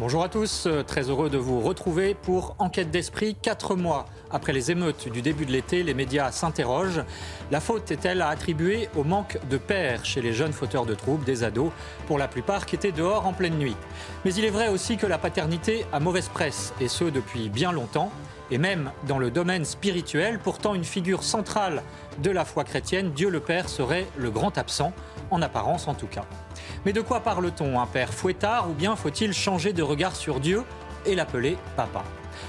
Bonjour à tous, euh, très heureux de vous retrouver pour Enquête d'esprit. Quatre mois après les émeutes du début de l'été, les médias s'interrogent. La faute est-elle à attribuer au manque de pères chez les jeunes fauteurs de troubles, des ados, pour la plupart qui étaient dehors en pleine nuit? Mais il est vrai aussi que la paternité a mauvaise presse, et ce depuis bien longtemps et même dans le domaine spirituel, pourtant une figure centrale de la foi chrétienne, Dieu le Père serait le grand absent, en apparence en tout cas. Mais de quoi parle-t-on Un père fouettard ou bien faut-il changer de regard sur Dieu et l'appeler papa?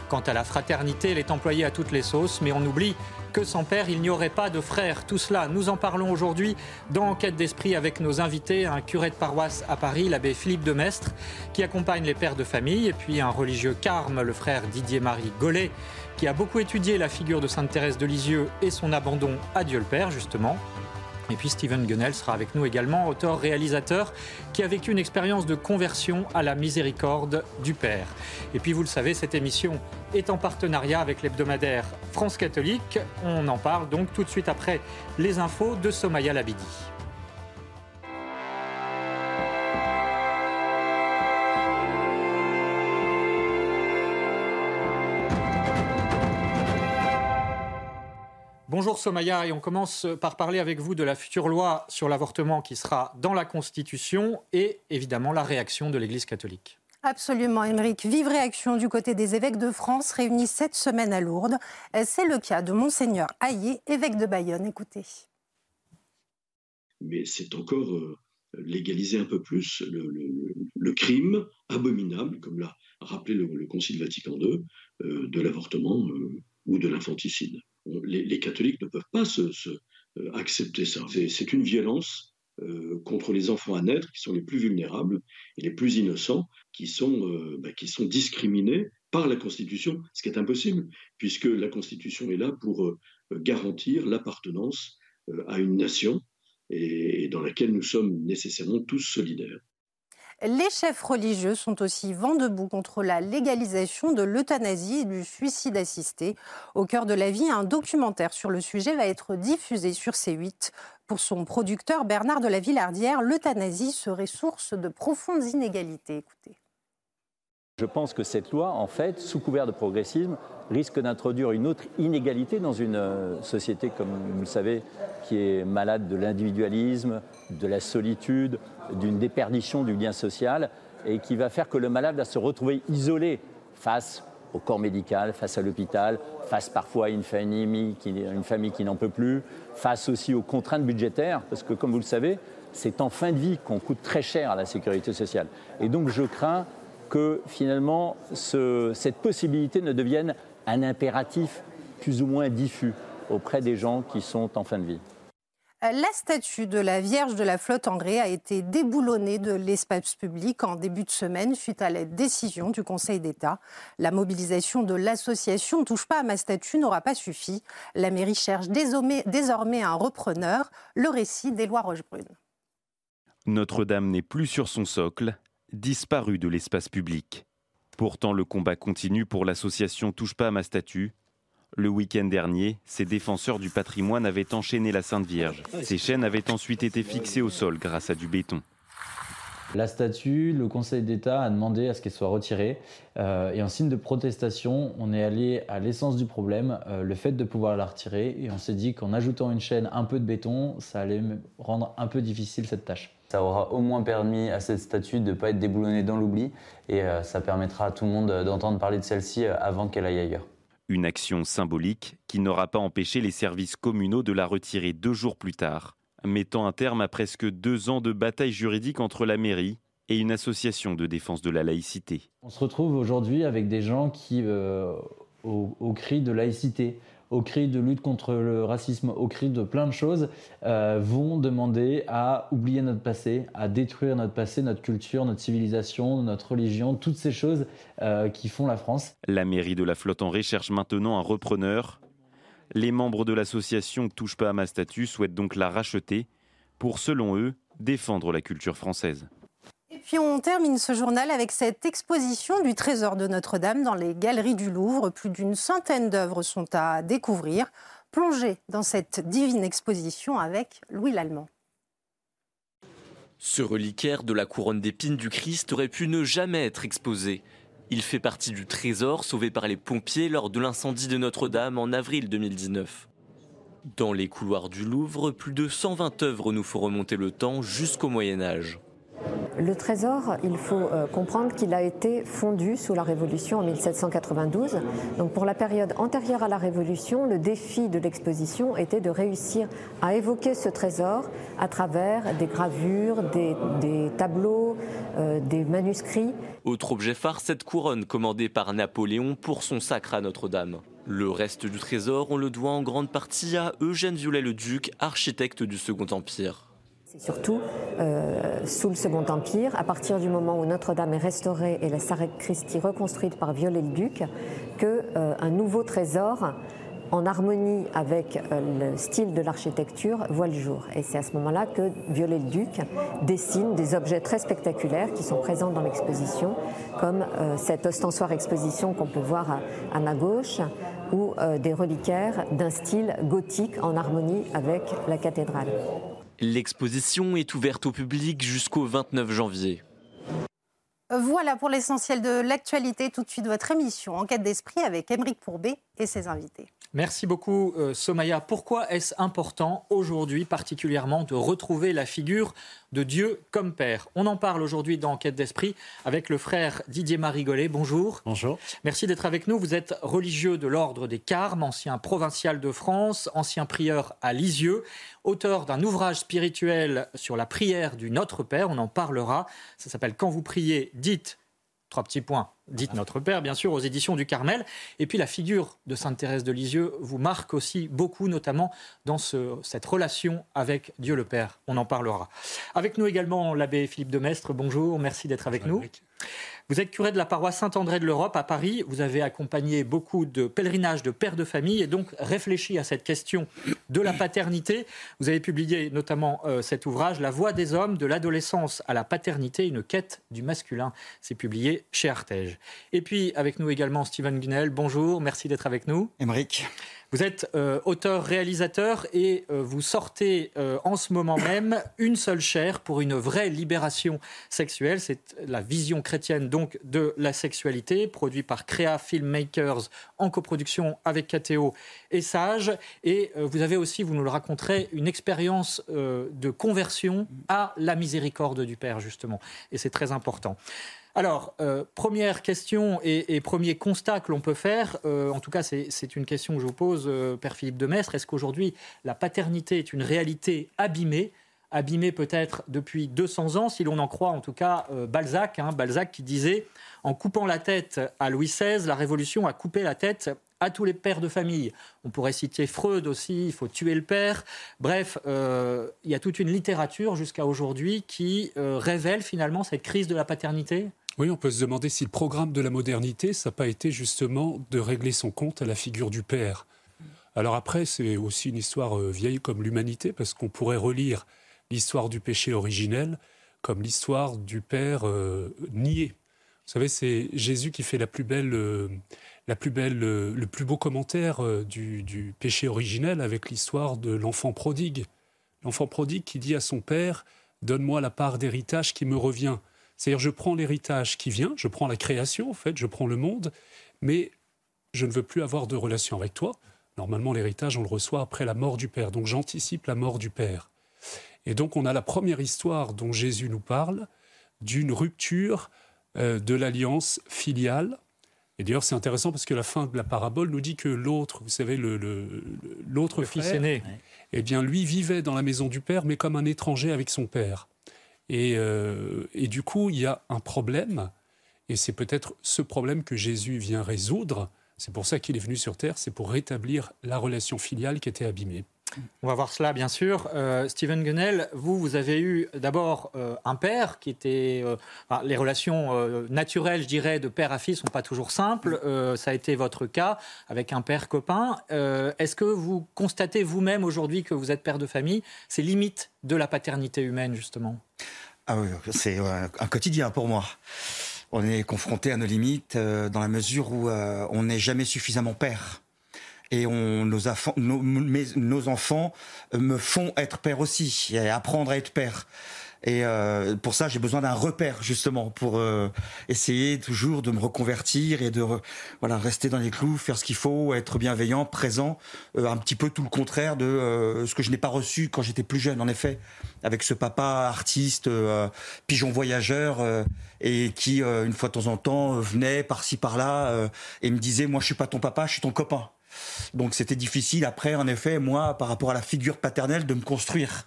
Quant à la fraternité, elle est employée à toutes les sauces, mais on oublie que sans père, il n'y aurait pas de frère. Tout cela, nous en parlons aujourd'hui dans Enquête d'esprit avec nos invités, un curé de paroisse à Paris, l'abbé Philippe de Mestre, qui accompagne les pères de famille, et puis un religieux carme, le frère Didier-Marie Gollet, qui a beaucoup étudié la figure de Sainte Thérèse de Lisieux et son abandon à Dieu le Père, justement. Et puis Steven Gunnell sera avec nous également, auteur-réalisateur, qui a vécu une expérience de conversion à la miséricorde du Père. Et puis vous le savez, cette émission est en partenariat avec l'hebdomadaire France catholique. On en parle donc tout de suite après les infos de Somaya Labidi. Bonjour Somaya, et on commence par parler avec vous de la future loi sur l'avortement qui sera dans la Constitution et évidemment la réaction de l'Église catholique. Absolument, Émeric. Vive réaction du côté des évêques de France réunis cette semaine à Lourdes. C'est le cas de Monseigneur Hayé, évêque de Bayonne. Écoutez. Mais c'est encore euh, légaliser un peu plus le, crime abominable, comme l'a rappelé le, Concile Vatican II, euh, de l'avortement euh, ou de l'infanticide les, catholiques ne peuvent pas euh, accepter ça. C'est une violence euh, contre les enfants à naître qui sont les plus vulnérables et les plus innocents, qui sont, euh, bah, discriminés par la Constitution, ce qui est impossible, puisque la Constitution est là pour garantir l'appartenance à une nation dans laquelle nous sommes nécessairement tous solidaires. Les chefs religieux sont aussi vent debout contre la légalisation de l'euthanasie et du suicide assisté. Au cœur de la vie, un documentaire sur le sujet va être diffusé sur C8. Pour son producteur Bernard de la Villardière, l'euthanasie serait source de profondes inégalités. Écoutez. Je pense que cette loi, en fait, sous couvert de progressisme, risque d'introduire une autre inégalité dans une euh, société, comme vous le savez, qui est malade de l'individualisme, de la solitude, d'une déperdition du lien social, et qui va faire que le malade va se retrouver isolé face au corps médical, face à l'hôpital, face parfois à une famille qui, une famille qui n'en peut plus, face aussi aux contraintes budgétaires, parce que comme vous le savez, c'est en fin de vie qu'on coûte très cher à la sécurité sociale. Et donc je crains que finalement cette possibilité ne devienne un impératif plus ou moins diffus auprès des gens qui sont en fin de vie. La statue de la Vierge de la flotte en gré a été déboulonnée de l'espace public en début de semaine suite à la décision du Conseil d'État. La mobilisation de l'association Touche pas à ma statue n'aura pas suffi. La mairie cherche désormais un repreneur. Le récit d'Éloi Rochebrune. Notre-Dame n'est plus sur son socle, disparue de l'espace public. Pourtant, le combat continue pour l'association Touche pas à ma statue. Le week-end dernier, ces défenseurs du patrimoine avaient enchaîné la Sainte Vierge. Ces chaînes avaient ensuite été fixées au sol grâce à du béton. La statue, le Conseil d'État a demandé à ce qu'elle soit retirée. Euh, et en signe de protestation, on est allé à l'essence du problème, euh, le fait de pouvoir la retirer. Et on s'est dit qu'en ajoutant une chaîne, un peu de béton, ça allait rendre un peu difficile cette tâche. Ça aura au moins permis à cette statue de ne pas être déboulonnée dans l'oubli et euh, ça permettra à tout le monde d'entendre parler de celle-ci euh, avant qu'elle aille ailleurs. Une action symbolique qui n'aura pas empêché les services communaux de la retirer deux jours plus tard, mettant un terme à presque deux ans de bataille juridique entre la mairie et une association de défense de la laïcité. On se retrouve aujourd'hui avec des gens qui, euh, au, cri de laïcité, au cri de lutte contre le racisme, au cri de plein de choses, euh, vont demander à oublier notre passé, à détruire notre passé, notre culture, notre civilisation, notre religion, toutes ces choses euh, qui font la France. La mairie de la Flotte en recherche maintenant un repreneur. Les membres de l'association Touche pas à ma statue souhaitent donc la racheter pour, selon eux, défendre la culture française. Puis on termine ce journal avec cette exposition du Trésor de Notre-Dame dans les galeries du Louvre. Plus d'une centaine d'œuvres sont à découvrir. Plongez dans cette divine exposition avec Louis Lallemand. Ce reliquaire de la couronne d'épines du Christ aurait pu ne jamais être exposé. Il fait partie du trésor sauvé par les pompiers lors de l'incendie de Notre-Dame en avril 2019. Dans les couloirs du Louvre, plus de 120 œuvres nous font remonter le temps jusqu'au Moyen Âge. Le trésor, il faut euh, comprendre qu'il a été fondu sous la Révolution en 1792. Donc pour la période antérieure à la Révolution, le défi de l'exposition était de réussir à évoquer ce trésor à travers des gravures, des, tableaux, euh, des manuscrits. Autre objet phare, cette couronne commandée par Napoléon pour son sacre à Notre-Dame. Le reste du trésor, on le doit en grande partie à Eugène Viollet-le-Duc, architecte du Second Empire. C'est surtout euh, sous le Second Empire, à partir du moment où Notre-Dame est restaurée et la sacristie reconstruite par Viollet-le-Duc, que euh, un nouveau trésor en harmonie avec euh, le style de l'architecture voit le jour. Et c'est à ce moment-là que Viollet-le-Duc dessine des objets très spectaculaires qui sont présents dans l'exposition, comme cette ostensoire exposition qu'on peut voir à, ma gauche, ou des reliquaires d'un style gothique en harmonie avec la cathédrale. L'exposition est ouverte au public jusqu'au 29 janvier. Voilà pour l'essentiel de l'actualité. Tout de suite, votre émission Enquête d'esprit avec Émeric Pourbet et ses invités. Merci beaucoup, euh, Somaya. Pourquoi est-ce important aujourd'hui particulièrement de retrouver la figure de Dieu comme Père? On en parle aujourd'hui dans Enquête d'Esprit avec le frère Didier Marigolet. Bonjour. Bonjour. Merci d'être avec nous. Vous êtes religieux de l'ordre des Carmes, ancien provincial de France, ancien prieur à Lisieux, auteur d'un ouvrage spirituel sur la prière du Notre Père. On en parlera. Ça s'appelle Quand vous priez, dites trois petits points. Dites Notre Père, bien sûr, aux éditions du Carmel. Et puis la figure de Sainte Thérèse de Lisieux vous marque aussi beaucoup, notamment dans cette relation avec Dieu le Père. On en parlera. Avec nous également l'abbé Philippe de Mestre. Bonjour, merci d'être avec nous. Vous êtes curé de la paroisse Saint-André de l'Europe à Paris. Vous avez accompagné beaucoup de pèlerinages de pères de famille et donc réfléchi à cette question de la paternité. Vous avez publié notamment euh, cet ouvrage, La voix des hommes, de l'adolescence à la paternité, une quête du masculin. C'est publié chez Artege. Et puis avec nous également Steven Gunnell. Bonjour, merci d'être avec nous. Émeric. Vous êtes euh, auteur-réalisateur et euh, vous sortez euh, en ce moment même Une seule chair pour une vraie libération sexuelle. C'est la vision chrétienne donc de la sexualité, produit par Crea Filmmakers en coproduction avec KTO et Sage. Et vous avez aussi, vous nous le raconterez, une expérience de conversion à la miséricorde du Père justement. Et c'est très important. Alors, euh, première question et, premier constat que l'on peut faire, euh, en tout cas c'est une question que je vous pose, euh, Père Philippe de Mestre, est-ce qu'aujourd'hui la paternité est une réalité abîmée? Abîmée peut-être depuis 200 ans, si l'on en croit en tout cas Balzac, hein, Balzac qui disait en coupant la tête à Louis XVI, la Révolution a coupé la tête à tous les pères de famille. On pourrait citer Freud aussi, il faut tuer le père. Bref, il y a toute une littérature jusqu'à aujourd'hui qui révèle finalement cette crise de la paternité? Oui, on peut se demander si le programme de la modernité, ça n'a pas été justement de régler son compte à la figure du père. Alors après, c'est aussi une histoire euh, vieille comme l'humanité, parce qu'on pourrait relire l'histoire du péché originel comme l'histoire du père euh, nié. Vous savez, c'est Jésus qui fait la plus belle, euh, le plus beau commentaire du péché originel avec l'histoire de l'enfant prodigue. L'enfant prodigue qui dit à son père Donne-moi la part d'héritage qui me revient. C'est-à-dire, je prends l'héritage qui vient, je prends la création, en fait, je prends le monde, mais je ne veux plus avoir de relation avec toi. Normalement, l'héritage, on le reçoit après la mort du Père. Donc, j'anticipe la mort du Père. Et donc, on a la première histoire dont Jésus nous parle, d'une rupture euh, de l'alliance filiale. Et d'ailleurs, c'est intéressant parce que la fin de la parabole nous dit que l'autre, vous savez, l'autre le, fils aîné, eh bien, lui vivait dans la maison du Père, mais comme un étranger avec son Père. Euh, et, du coup, il y a un problème, et c'est peut-être ce problème que Jésus vient résoudre. C'est pour ça qu'il est venu sur Terre, c'est pour rétablir la relation filiale qui était abîmée. On va voir cela, bien sûr. Euh, Stephen Gunnell, vous, vous avez eu d'abord euh, un père qui était. les relations naturelles, je dirais, de père à fils sont pas toujours simples. ça a été votre cas avec un père copain. Est-ce que vous constatez vous-même aujourd'hui que vous êtes père de famille C'est limite de la paternité humaine, justement? Ah oui, c'est euh, un quotidien pour moi. On est confronté à nos limites euh, dans la mesure où euh, on n'est jamais suffisamment père. Et on, nos, nos, nos enfants me font être père aussi, et apprendre à être père. Et euh, pour ça, j'ai besoin d'un repère justement pour euh, essayer toujours de me reconvertir et de voilà rester dans les clous, faire ce qu'il faut, être bienveillant, présent, euh, un petit peu tout le contraire de ce que je n'ai pas reçu quand j'étais plus jeune. En effet, avec ce papa artiste, pigeon voyageur et qui une fois de temps en temps venait par-ci par-là et me disait moi je suis pas ton papa, je suis ton copain. Donc c'était difficile après en effet moi par rapport à la figure paternelle de me construire.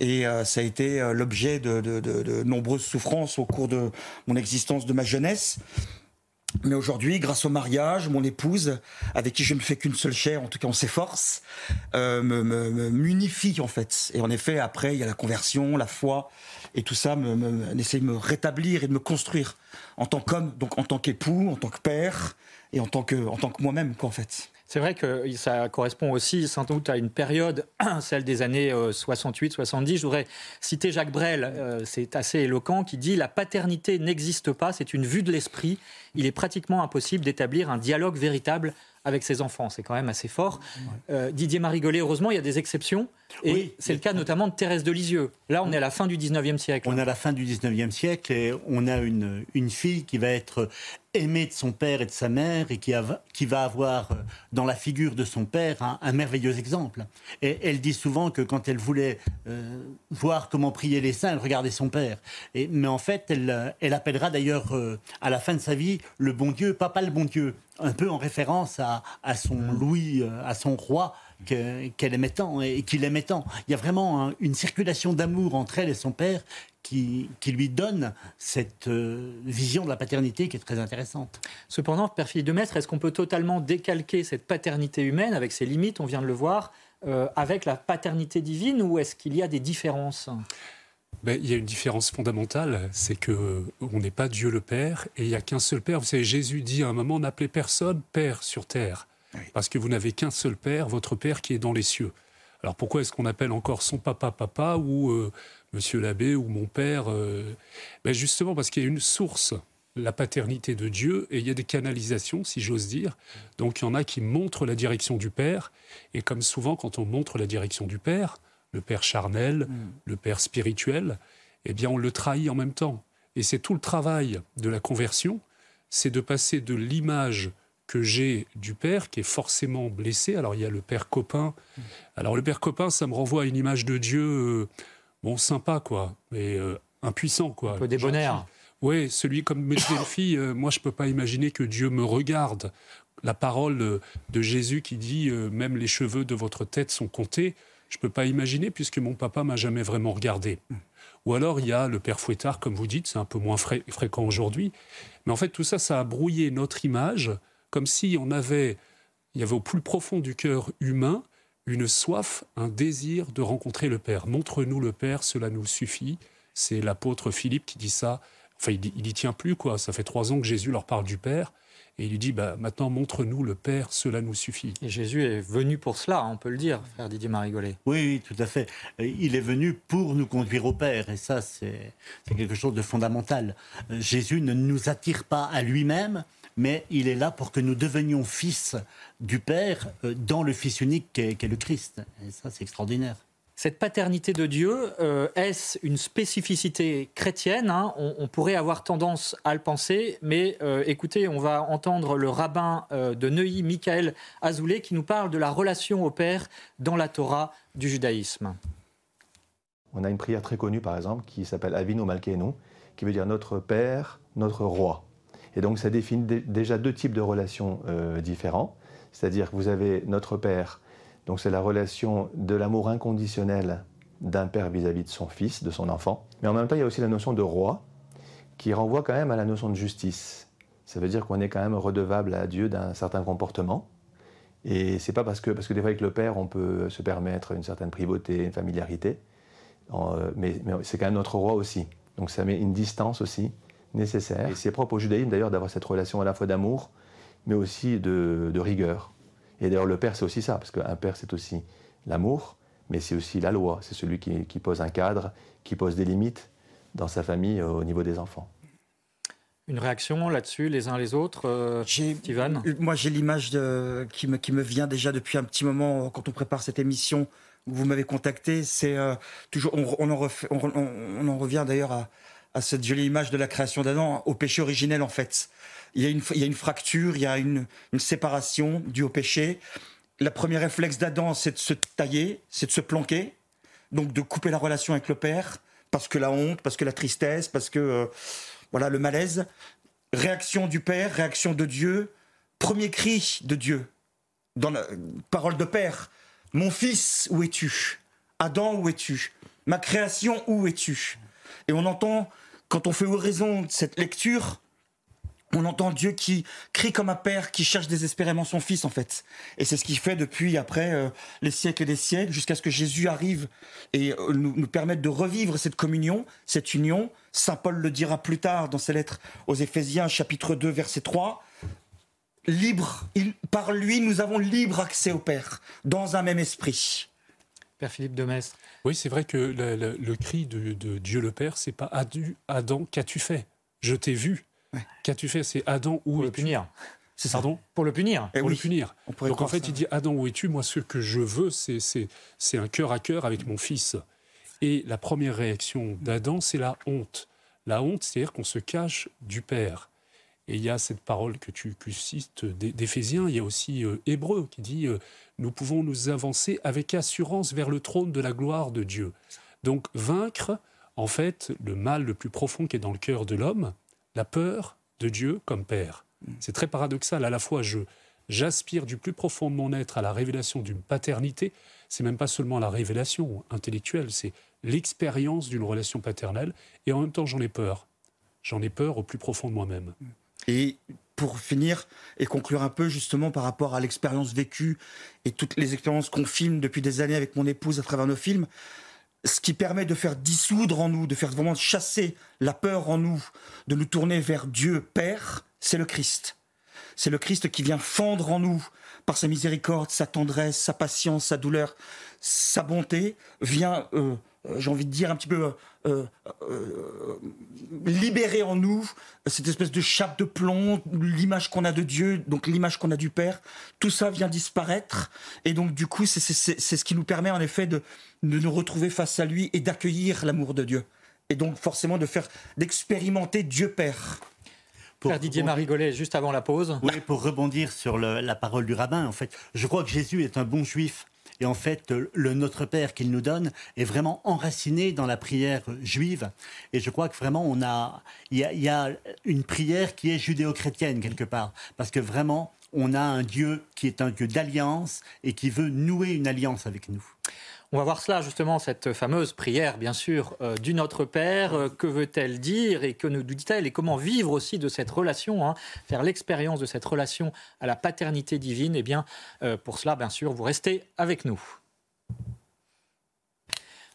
Et euh, ça a été euh, l'objet de, nombreuses souffrances au cours de mon existence de ma jeunesse. Mais aujourd'hui, grâce au mariage, mon épouse, avec qui je ne fais qu'une seule chair, en tout cas on s'efforce, euh, me, m'unifie en fait. Et en effet, après, il y a la conversion, la foi, et tout ça me, essaie de me rétablir et de me construire en tant qu'homme, donc en tant qu'époux, en tant que père, et en tant que, en tant que moi-même, quoi, en fait. C'est vrai que ça correspond aussi sans doute à une période, celle des années 68-70. Euh, Je voudrais citer Jacques Brel, euh, c'est assez éloquent, qui dit La paternité n'existe pas, c'est une vue de l'esprit. Il est pratiquement impossible d'établir un dialogue véritable avec ses enfants. C'est quand même assez fort. Euh, Didier Marigolet, heureusement, il y a des exceptions. Et c'est le cas notamment de Thérèse de Lisieux. Là, on est à la fin du 19e siècle. On est à la fin du 19e siècle et on a une, une fille qui va être aimée de son père et de sa mère et qui, qui va avoir euh, dans la figure de son père un, merveilleux exemple. Et elle dit souvent que quand elle voulait euh, voir comment prier les saints, elle regardait son père. Et, mais en fait, elle, elle appellera d'ailleurs à la fin de sa vie le bon Dieu, papa le bon Dieu un peu en référence à, son mm. Louis, euh, à son roi qu'elle aimait tant et qu'il aimait tant. Il y a vraiment une circulation d'amour entre elle et son père qui, lui donne cette euh, vision de la paternité qui est très intéressante. Cependant, Père Philippe de Maître, est-ce qu'on peut totalement décalquer cette paternité humaine avec ses limites, on vient de le voir, euh, avec la paternité divine ou est-ce qu'il y a des différences? Ben, il y a une différence fondamentale, c'est que on n'est pas Dieu le Père et il n'y a qu'un seul Père. Vous savez, Jésus dit à un moment n'appelez personne Père sur terre, parce que vous n'avez qu'un seul Père, votre Père qui est dans les cieux. Alors pourquoi est-ce qu'on appelle encore son papa papa ou euh, Monsieur l'abbé ou mon père euh? ben Justement parce qu'il y a une source, la paternité de Dieu, et il y a des canalisations, si j'ose dire. Donc il y en a qui montrent la direction du Père, et comme souvent quand on montre la direction du Père, le père charnel, mm. le père spirituel, eh bien on le trahit en même temps. Et c'est tout le travail de la conversion, c'est de passer de l'image que j'ai du père qui est forcément blessé. Alors il y a le père copain. Alors le père copain, ça me renvoie à une image de Dieu, euh, bon sympa quoi, mais euh, impuissant quoi. Un peu débonnaire. Oui, celui comme me disait fille, euh, moi je peux pas imaginer que Dieu me regarde. La parole de Jésus qui dit même les cheveux de votre tête sont comptés je ne peux pas imaginer puisque mon papa m'a jamais vraiment regardé. Ou alors il y a le père Fouettard, comme vous dites, c'est un peu moins fréquent aujourd'hui. Mais en fait, tout ça, ça a brouillé notre image, comme si on avait, il y avait au plus profond du cœur humain une soif, un désir de rencontrer le Père. Montre-nous le Père, cela nous suffit. C'est l'apôtre Philippe qui dit ça. Enfin, il, il y tient plus, quoi. Ça fait trois ans que Jésus leur parle du Père. Et il lui dit, bah, maintenant montre-nous le Père, cela nous suffit. Et Jésus est venu pour cela, on peut le dire, frère Didier Marigolet. Oui, oui, tout à fait. Il est venu pour nous conduire au Père, et ça, c'est quelque chose de fondamental. Jésus ne nous attire pas à lui-même, mais il est là pour que nous devenions fils du Père euh, dans le Fils unique qu'est le Christ. Et ça, c'est extraordinaire. Cette paternité de Dieu, euh, est-ce une spécificité chrétienne hein on, pourrait avoir tendance à le penser, mais euh, écoutez, on va entendre le rabbin euh, de Neuilly, Michael Azoulay, qui nous parle de la relation au Père dans la Torah du judaïsme. On a une prière très connue, par exemple, qui s'appelle Avinu Malkeinu, qui veut dire notre Père, notre Roi. Et donc ça définit déjà deux types de relations différents. C'est-à-dire que vous avez notre Père donc c'est la relation de l'amour inconditionnel d'un père vis-à-vis de son fils, de son enfant. Mais en même temps, il y a aussi la notion de roi, qui renvoie quand même à la notion de justice. Ça veut dire qu'on est quand même redevable à Dieu d'un certain comportement. Et c'est pas parce que, parce que des fois avec le père, on peut se permettre une certaine privauté, une familiarité, mais, c'est quand même notre roi aussi. Donc ça met une distance aussi nécessaire. Et c'est propre au judaïsme d'ailleurs d'avoir cette relation à la fois d'amour, mais aussi de rigueur. Et d'ailleurs, le père, c'est aussi ça, parce qu'un père, c'est aussi l'amour, mais c'est aussi la loi. C'est celui qui, pose un cadre, qui pose des limites dans sa famille au niveau des enfants. Une réaction là-dessus, les uns les autres, euh, Steven Moi, j'ai l'image qui me, qui me vient déjà depuis un petit moment quand on prépare cette émission où vous m'avez contacté. C'est euh, toujours, on, en on, en revient d'ailleurs à, à, cette jolie image de la création d'Adam, au péché originel en fait. Il y a une, il y a une fracture, il y a une, séparation due au péché. Le premier réflexe d'Adam, c'est de se tailler, c'est de se planquer, donc de couper la relation avec le Père, parce que la honte, parce que la tristesse, parce que euh, voilà le malaise. Réaction du Père, réaction de Dieu, premier cri de Dieu dans la parole de Père. Mon fils, où es-tu? Adam, où es-tu? Ma création, où es-tu? Et on entend, quand on fait raison de cette lecture, on entend Dieu qui crie comme un père qui cherche désespérément son fils en fait. Et c'est ce qu'il fait depuis après euh, les siècles et des siècles jusqu'à ce que Jésus arrive et euh, nous, nous, permette de revivre cette communion, cette union. Saint Paul le dira plus tard dans ses lettres aux Éphésiens chapitre 2 verset 3. Libre, par lui nous avons libre accès au Père dans un même esprit. Père Philippe de Metz. Oui, c'est vrai que le, cri de, Dieu le Père, c'est pas Adam, qu'as-tu fait? Je t'ai vu. Qu'as-tu fait? C'est Adam, où Pour le punir. C'est ça. Pardon? Pour le punir. Eh pour le punir. Donc en fait, il dit Adam, où es-tu? Moi, ce que je veux, c'est un cœur à cœur avec mon fils. Et la première réaction d'Adam, c'est la honte. La honte, c'est-à-dire qu'on se cache du Père. Et il y a cette parole que tu cites d'Éphésiens, il y a aussi euh, Hébreu qui dit euh, Nous pouvons nous avancer avec assurance vers le trône de la gloire de Dieu. Donc vaincre, en fait, le mal le plus profond qui est dans le cœur de l'homme, la peur de Dieu comme Père. C'est très paradoxal. À la fois, je j'aspire du plus profond de mon être à la révélation d'une paternité. C'est même pas seulement la révélation intellectuelle, c'est l'expérience d'une relation paternelle. Et en même temps, j'en ai peur. J'en ai peur au plus profond de moi-même. Et pour finir et conclure un peu justement par rapport à l'expérience vécue et toutes les expériences qu'on filme depuis des années avec mon épouse à travers nos films, ce qui permet de faire dissoudre en nous, de faire vraiment chasser la peur en nous, de nous tourner vers Dieu Père, c'est le Christ. C'est le Christ qui vient fendre en nous par sa miséricorde, sa tendresse, sa patience, sa douleur, sa bonté, vient, euh, j'ai envie de dire un petit peu, euh, libérer en nous cette espèce de chape de plomb, l'image qu'on a de Dieu, donc l'image qu'on a du Père. Tout ça vient disparaître. Et donc, du coup, c'est ce qui nous permet en effet de, de nous retrouver face à lui et d'accueillir l'amour de Dieu. Et donc, forcément, de faire, d'expérimenter Dieu Père. Père Didier Marigolet, juste avant la pause. Oui, pour rebondir sur la parole du rabbin, en fait, je crois que Jésus est un bon juif. Et en fait, le Notre Père qu'il nous donne est vraiment enraciné dans la prière juive. Et je crois que vraiment, on a, il y a, une prière qui est judéo-chrétienne quelque part, parce que vraiment, on a un Dieu qui est un Dieu d'alliance et qui veut nouer une alliance avec nous. On va voir cela justement, cette fameuse prière, bien sûr, euh, du Notre Père. Euh, que veut-elle dire et que nous dit-elle et comment vivre aussi de cette relation, hein, faire l'expérience de cette relation à la paternité divine? Eh bien, euh, pour cela, bien sûr, vous restez avec nous.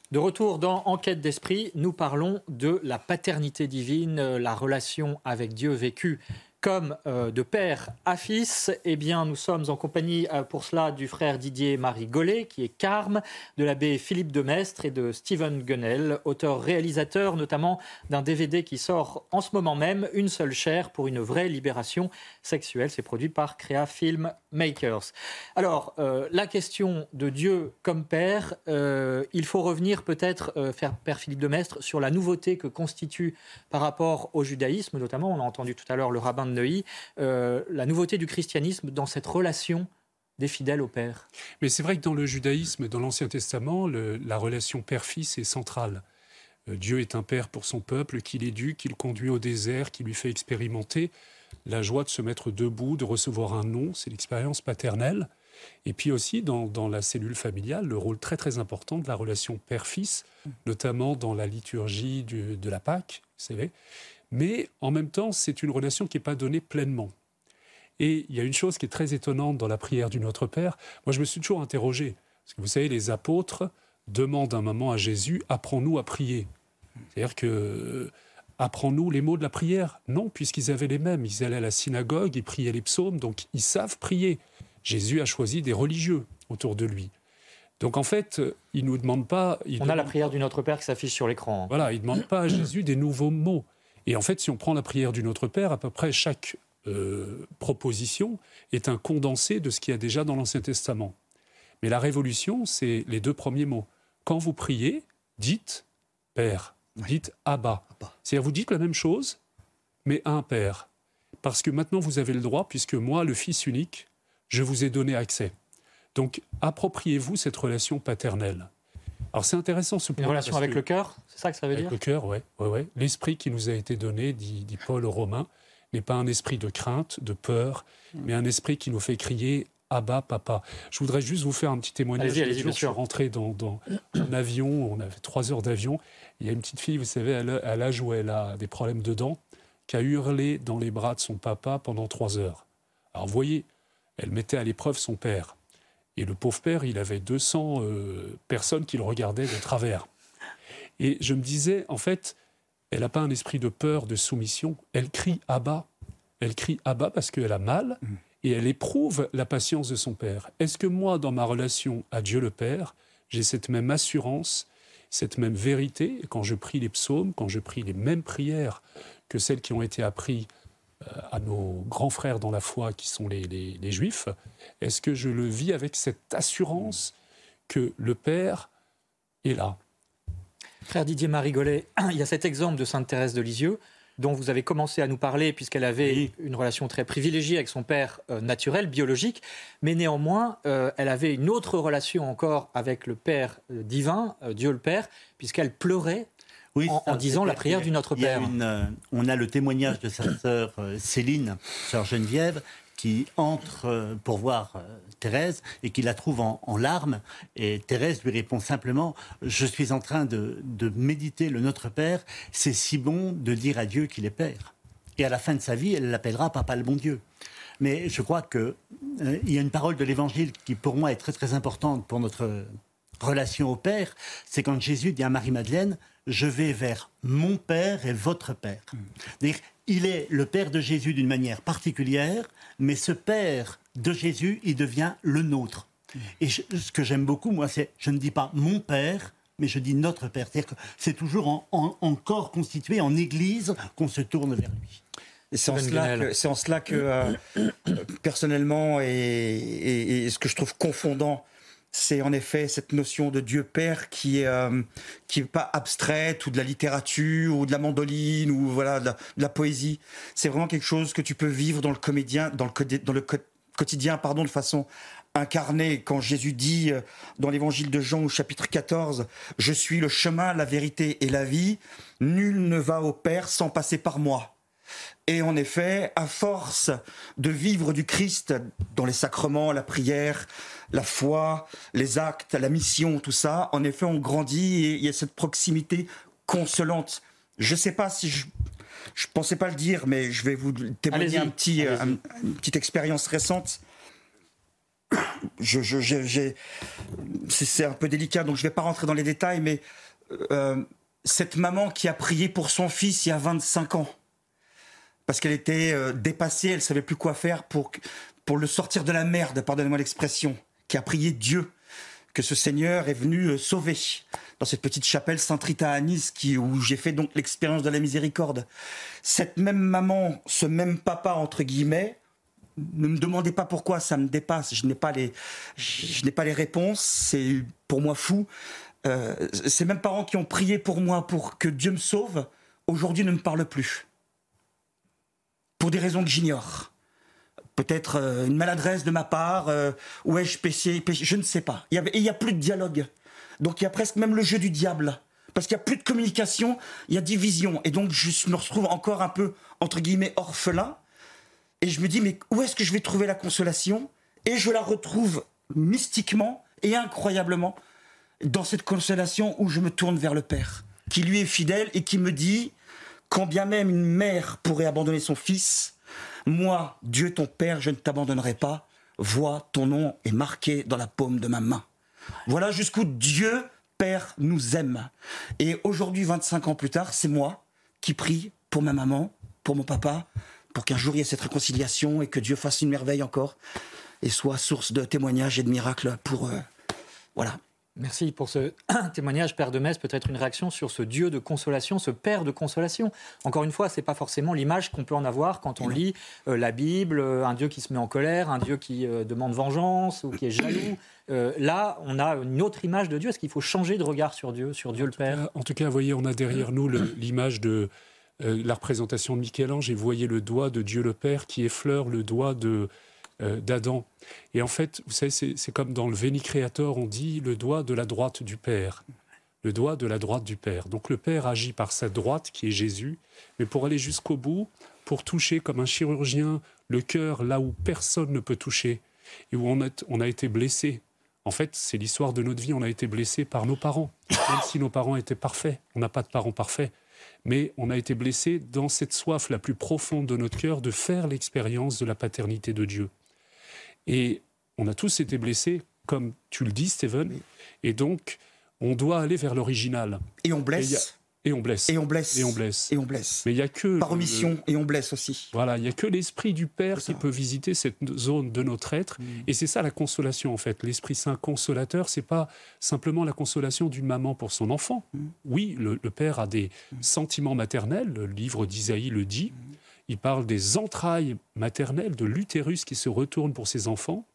De retour dans Enquête d'esprit, nous parlons de la paternité divine, la relation avec Dieu vécue comme euh, de père à fils, eh bien, nous sommes en compagnie euh, pour cela du frère Didier Marie Gollet, qui est Carme, de l'abbé Philippe de Mestre et de Steven Gunnell, auteur-réalisateur notamment d'un DVD qui sort en ce moment même, Une seule chair pour une vraie libération sexuelle. C'est produit par Créa Film Makers. Alors, euh, la question de Dieu comme père, il faut revenir peut-être, faire Père Philippe de Mestre, sur la nouveauté que constitue par rapport au judaïsme, notamment, on a entendu tout à l'heure le rabbin de Neuilly, euh, la nouveauté du christianisme dans cette relation des fidèles au Père. Mais c'est vrai que dans le judaïsme, dans l'Ancien Testament, la relation père-fils est centrale. Euh, Dieu est un père pour son peuple, qu'il éduque, qu'il conduit au désert, qui lui fait expérimenter la joie de se mettre debout, de recevoir un nom, c'est l'expérience paternelle. Et puis aussi dans, la cellule familiale, le rôle très très important de la relation père-fils, notamment dans la liturgie de la Pâque, vous savez. Mais en même temps, c'est une relation qui n'est pas donnée pleinement. Et il y a une chose qui est très étonnante dans la prière du Notre Père. Moi, je me suis toujours interrogé. Parce que vous savez, les apôtres demandent un moment à Jésus Apprends-nous à prier. C'est-à-dire que. Apprends-nous les mots de la prière Non, puisqu'ils avaient les mêmes. Ils allaient à la synagogue, ils priaient les psaumes, donc ils savent prier. Jésus a choisi des religieux autour de lui. Donc en fait, il ne nous demande pas. On a la prière du Notre Père qui s'affiche sur l'écran. Voilà, il ne demande pas à Jésus des nouveaux mots. Et en fait, si on prend la prière du Notre Père, à peu près chaque euh, proposition est un condensé de ce qu'il y a déjà dans l'Ancien Testament. Mais la révolution, c'est les deux premiers mots. Quand vous priez, dites Père, dites Abba. C'est-à-dire, vous dites la même chose, mais un Père. Parce que maintenant, vous avez le droit, puisque moi, le Fils unique, je vous ai donné accès. Donc, appropriez-vous cette relation paternelle. Alors, c'est intéressant ce point. Une relation avec le cœur, c'est ça que ça veut dire Avec le cœur, oui. Ouais, ouais. L'esprit qui nous a été donné, dit, dit Paul aux Romains, n'est pas un esprit de crainte, de peur, mais un esprit qui nous fait crier Abba, papa. Je voudrais juste vous faire un petit témoignage. Allez-y, allez-y, je suis rentré dans, un avion, on avait trois heures d'avion. Il y a une petite fille, vous savez, à l'âge où elle a des problèmes de dents, qui a hurlé dans les bras de son papa pendant trois heures. Alors, vous voyez, elle mettait à l'épreuve son père. Et le pauvre père, il avait 200 euh, personnes qui le regardaient de travers. Et je me disais, en fait, elle n'a pas un esprit de peur, de soumission. Elle crie Abba. Elle crie Abba parce qu'elle a mal mm. Et elle éprouve la patience de son père. Est-ce que moi, dans ma relation à Dieu le Père, j'ai cette même assurance, cette même vérité quand je prie les psaumes, quand je prie les mêmes prières que celles qui ont été apprises euh, à nos grands frères dans la foi qui sont les, juifs, est-ce que je le vis avec cette assurance que le Père est là? Frère Didier Marigolet, il y a cet exemple de Sainte Thérèse de Lisieux dont vous avez commencé à nous parler, puisqu'elle avait une relation très privilégiée avec son père euh, naturel, biologique, mais néanmoins, euh, elle avait une autre relation encore avec le Père divin, Dieu le Père, puisqu'elle pleurait en, disant la prière du Notre Père. Euh, on a le témoignage de sa sœur euh, Céline, sœur Geneviève, qui entre euh, pour voir Thérèse et qui la trouve en, larmes. Et Thérèse lui répond simplement Je suis en train de, méditer le Notre Père. C'est si bon de dire à Dieu qu'il est Père. Et à la fin de sa vie, elle l'appellera Papa le bon Dieu. Mais je crois qu'il il y a une parole de l'Évangile qui, pour moi, est très très importante pour notre relation au Père. C'est quand Jésus dit à Marie-Madeleine je vais vers mon Père et votre Père. Il est le Père de Jésus d'une manière particulière, mais ce Père de Jésus, il devient le nôtre. Et ce que j'aime beaucoup, moi, c'est, je ne dis pas mon Père, mais je dis notre Père. C'est-à-dire que c'est toujours en, corps constitué, en Église, qu'on se tourne vers lui. C'est en, cela que, euh, personnellement, et, ce que je trouve confondant c'est en effet cette notion de Dieu Père qui est euh, qui est pas abstraite ou de la littérature ou de la mandoline ou voilà de la, poésie. C'est vraiment quelque chose que tu peux vivre dans le comédien, dans le quotidien, pardon, de façon incarnée. Quand Jésus dit euh, dans l'Évangile de Jean au chapitre 14, je suis le chemin, la vérité et la vie. Nul ne va au Père sans passer par moi. Et en effet, à force de vivre du Christ dans les sacrements, la prière, la foi, les actes, la mission, tout ça, en effet, on grandit et il y a cette proximité consolante. Je ne sais pas si je je pensais pas le dire, mais je vais vous témoigner un petit, une petite expérience récente. Je, je, c'est un peu délicat, donc je ne vais pas rentrer dans les détails, mais euh, cette maman qui a prié pour son fils il y a 25 ans, parce qu'elle était euh, dépassée, elle savait plus quoi faire pour, pour le sortir de la merde, pardonnez-moi l'expression qui a prié Dieu que ce Seigneur est venu euh, sauver dans cette petite chapelle Saint-Rita à Nice qui, où j'ai fait donc l'expérience de la miséricorde. Cette même maman, ce même papa, entre guillemets, ne me demandez pas pourquoi, ça me dépasse, je n'ai pas les, je, pas les réponses, c'est pour moi fou. Euh, ces mêmes parents qui ont prié pour moi pour que Dieu me sauve, aujourd'hui ne me parlent plus. Pour des raisons que j'ignore peut-être euh, une maladresse de ma part, euh, ou ai-je péché, je ne sais pas. Il n'y a, plus de dialogue. Donc il y a presque même le jeu du diable. Parce qu'il n'y a plus de communication, il y a division. Et donc je me retrouve encore un peu, entre guillemets, orphelin. Et je me dis, mais où est-ce que je vais trouver la consolation? Et je la retrouve mystiquement et incroyablement dans cette consolation où je me tourne vers le Père, qui lui est fidèle et qui me dit, quand bien même une mère pourrait abandonner son fils, moi, Dieu ton Père, je ne t'abandonnerai pas. Vois, ton nom est marqué dans la paume de ma main. Voilà jusqu'où Dieu Père nous aime. Et aujourd'hui, 25 ans plus tard, c'est moi qui prie pour ma maman, pour mon papa, pour qu'un jour il y ait cette réconciliation et que Dieu fasse une merveille encore et soit source de témoignages et de miracles pour, euh, voilà, Merci pour ce témoignage, Père de Metz. Peut-être une réaction sur ce Dieu de consolation, ce Père de consolation. Encore une fois, ce n'est pas forcément l'image qu'on peut en avoir quand on lit euh, la Bible, euh, un Dieu qui se met en colère, un Dieu qui euh, demande vengeance ou qui est jaloux. là, on a une autre image de Dieu. Est-ce qu'il faut changer de regard sur Dieu, sur Dieu le Père? En tout cas, vous voyez, on a derrière nous l'image de la représentation de Michel-Ange et vous voyez le doigt de Dieu le Père qui effleure le doigt de euh, d'Adam. Et en fait, vous savez, c'est comme dans le Veni Creator, on dit le doigt de la droite du Père. Le doigt de la droite du Père. Donc le Père agit par sa droite, qui est Jésus, mais pour aller jusqu'au bout, pour toucher comme un chirurgien le cœur là où personne ne peut toucher, et où on a, on a été blessé. En fait, c'est l'histoire de notre vie, on a été blessé par nos parents. Même si nos parents étaient parfaits, on n'a pas de parents parfaits mais on a été blessé dans cette soif la plus profonde de notre cœur de faire l'expérience de la paternité de Dieu. Et on a tous été blessés, comme tu le dis, Stephen. Et donc, on doit aller vers l'original. Et on blesse. Et on blesse. Et on blesse. Et on blesse. Et on blesse. Mais il y a que par omission et on blesse aussi. Voilà, il y a que l'esprit du Père qui peut visiter cette zone de notre être. Mm. Et c'est ça la consolation en fait. L'Esprit Saint consolateur, c'est pas simplement la consolation d'une maman pour son enfant. Mm. Oui, le, Père a des mm. sentiments maternels. Le livre d'Isaïe le dit. Il parle des entrailles maternelles, de l'utérus qui se retourne pour ses enfants.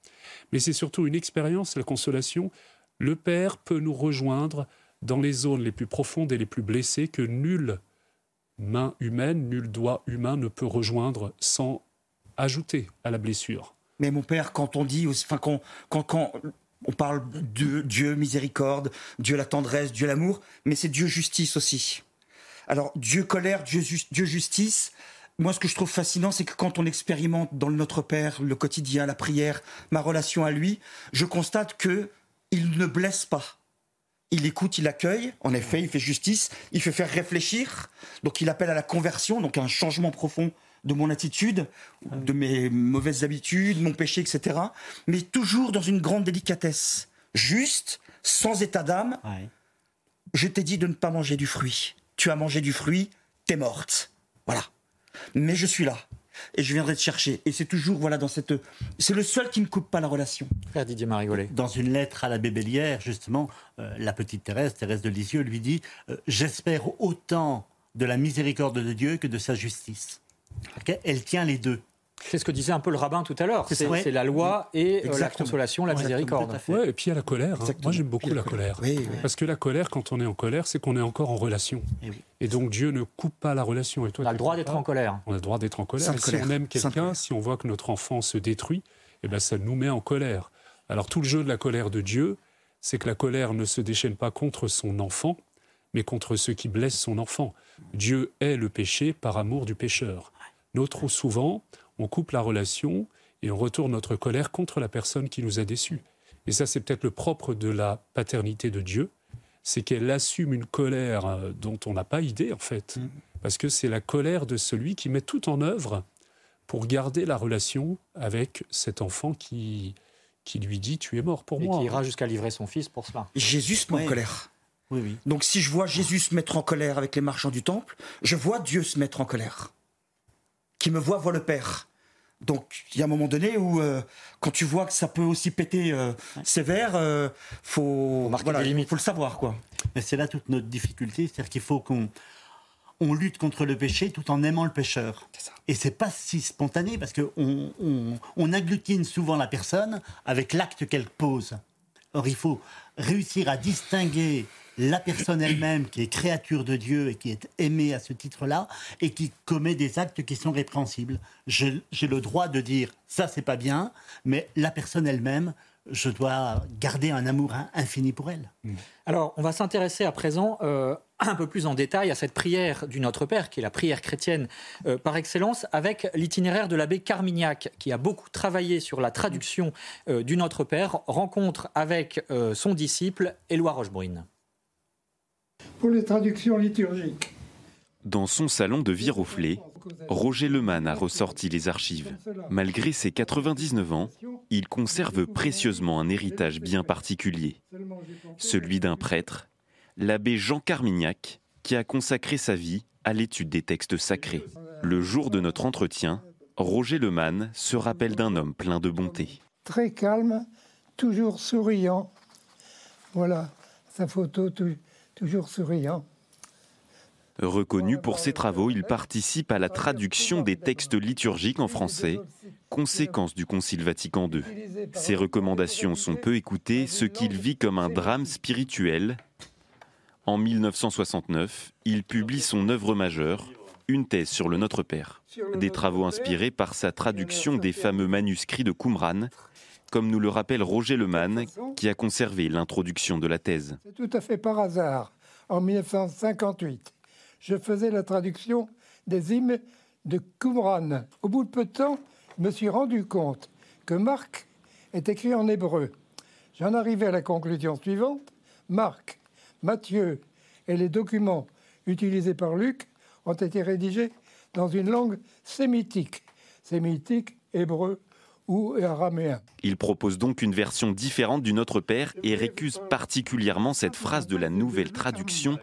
Mais c'est surtout une expérience, la consolation. Le Père peut nous rejoindre dans les zones les plus profondes et les plus blessées que nulle main humaine, nul doigt humain ne peut rejoindre sans ajouter à la blessure. Mais mon Père, quand on dit, enfin, quand, quand, on parle de Dieu miséricorde, Dieu la tendresse, Dieu l'amour, mais c'est Dieu justice aussi. Alors Dieu colère, Dieu justice, moi, ce que je trouve fascinant, c'est que quand on expérimente dans le Notre Père, le quotidien, la prière, ma relation à lui, je constate que il ne blesse pas. Il écoute, il accueille, en effet, il fait justice, il fait faire réfléchir, donc il appelle à la conversion, donc à un changement profond de mon attitude, de mes mauvaises habitudes, mon péché, etc. Mais toujours dans une grande délicatesse, juste, sans état d'âme. Je t'ai dit de ne pas manger du fruit. Tu as mangé du fruit, t'es morte. Voilà mais je suis là et je viendrai te chercher. Et c'est toujours, voilà, dans cette. C'est le seul qui ne coupe pas la relation. Frère Didier Marigolet. Dans une lettre à la Bébélière, justement, euh, la petite Thérèse, Thérèse de Lisieux, lui dit euh, J'espère autant de la miséricorde de Dieu que de sa justice. Elle tient les deux. C'est ce que disait un peu le rabbin tout à l'heure. C'est la loi et euh, la consolation, la miséricorde. Ouais, et puis il y a la colère. Hein. Moi, j'aime beaucoup la, colère. Parce que la colère, quand on est en colère, c'est qu'on est encore en relation. Et, eh et, donc Dieu ne coupe pas la relation. Et toi, on a le droit d'être en colère. On a le droit d'être en colère. Et si on aime quelqu'un, si on voit que notre enfant se détruit, eh ben, ça nous met en colère. Alors tout le jeu de la colère de Dieu, c'est que la colère ne se déchaîne pas contre son enfant, mais contre ceux qui blessent son enfant. Dieu est le péché par amour du pécheur. Nous, trop souvent, on coupe la relation et on retourne notre colère contre la personne qui nous a déçus. Et ça, c'est peut-être le propre de la paternité de Dieu, c'est qu'elle assume une colère euh, dont on n'a pas idée, en fait. Mm. Parce que c'est la colère de celui qui met tout en œuvre pour garder la relation avec cet enfant qui, qui lui dit Tu es mort pour et moi. qui ira jusqu'à livrer son fils pour cela. Jésus se met en colère. Oui, oui. Donc si je vois Jésus se mettre en colère avec les marchands du temple, je vois Dieu se mettre en colère qui me voit voit le Père. Donc il y a un moment donné où euh, quand tu vois que ça peut aussi péter euh, sévère, euh, faut, voilà, il faut le savoir quoi. Mais c'est là toute notre difficulté, c'est-à-dire qu'il faut qu'on on lutte contre le péché tout en aimant le pécheur. Et c'est pas si spontané parce que on, on, agglutine souvent la personne avec l'acte qu'elle pose. Or il faut réussir à distinguer la personne elle-même qui est créature de Dieu et qui est aimée à ce titre-là et qui commet des actes qui sont répréhensibles. J'ai le droit de dire ça c'est pas bien, mais la personne elle-même, je dois garder un amour infini pour elle. Mm. Alors, on va s'intéresser à présent euh, un peu plus en détail à cette prière du Notre Père, qui est la prière chrétienne euh, par excellence, avec l'itinéraire de l'abbé Carmignac, qui a beaucoup travaillé sur la traduction euh, du Notre Père, rencontre avec son disciple Éloi Rochebrune pour les traductions liturgiques. Dans son salon de Viroflay, Roger Lemann a ressorti les archives. Malgré ses 99 ans, il conserve précieusement un héritage bien particulier, celui d'un prêtre, l'abbé Jean Carmignac, qui a consacré sa vie à l'étude des textes sacrés. Le jour de notre entretien, Roger Lemann se rappelle d'un homme plein de bonté. Très calme, toujours souriant, Voilà, sa photo toujours souriant. Reconnu pour ses travaux, il participe à la traduction des textes liturgiques en français, conséquence du Concile Vatican II. Ses recommandations sont peu écoutées, ce qu'il vit comme un drame spirituel. En 1969, il publie son œuvre majeure, une thèse sur le Notre Père. Des travaux inspirés par sa traduction des fameux manuscrits de Qumran, comme nous le rappelle Roger Lemann, qui a conservé l'introduction de la thèse. C'est tout à fait par hasard, en 1958 je faisais la traduction des hymnes de Qumran. Au bout de peu de temps, je me suis rendu compte que Marc est écrit en hébreu. J'en arrivais à la conclusion suivante. Marc, Matthieu et les documents utilisés par Luc ont été rédigés dans une langue sémitique, sémitique, hébreu ou araméen. Il propose donc une version différente du Notre Père et récuse particulièrement cette phrase de la nouvelle traduction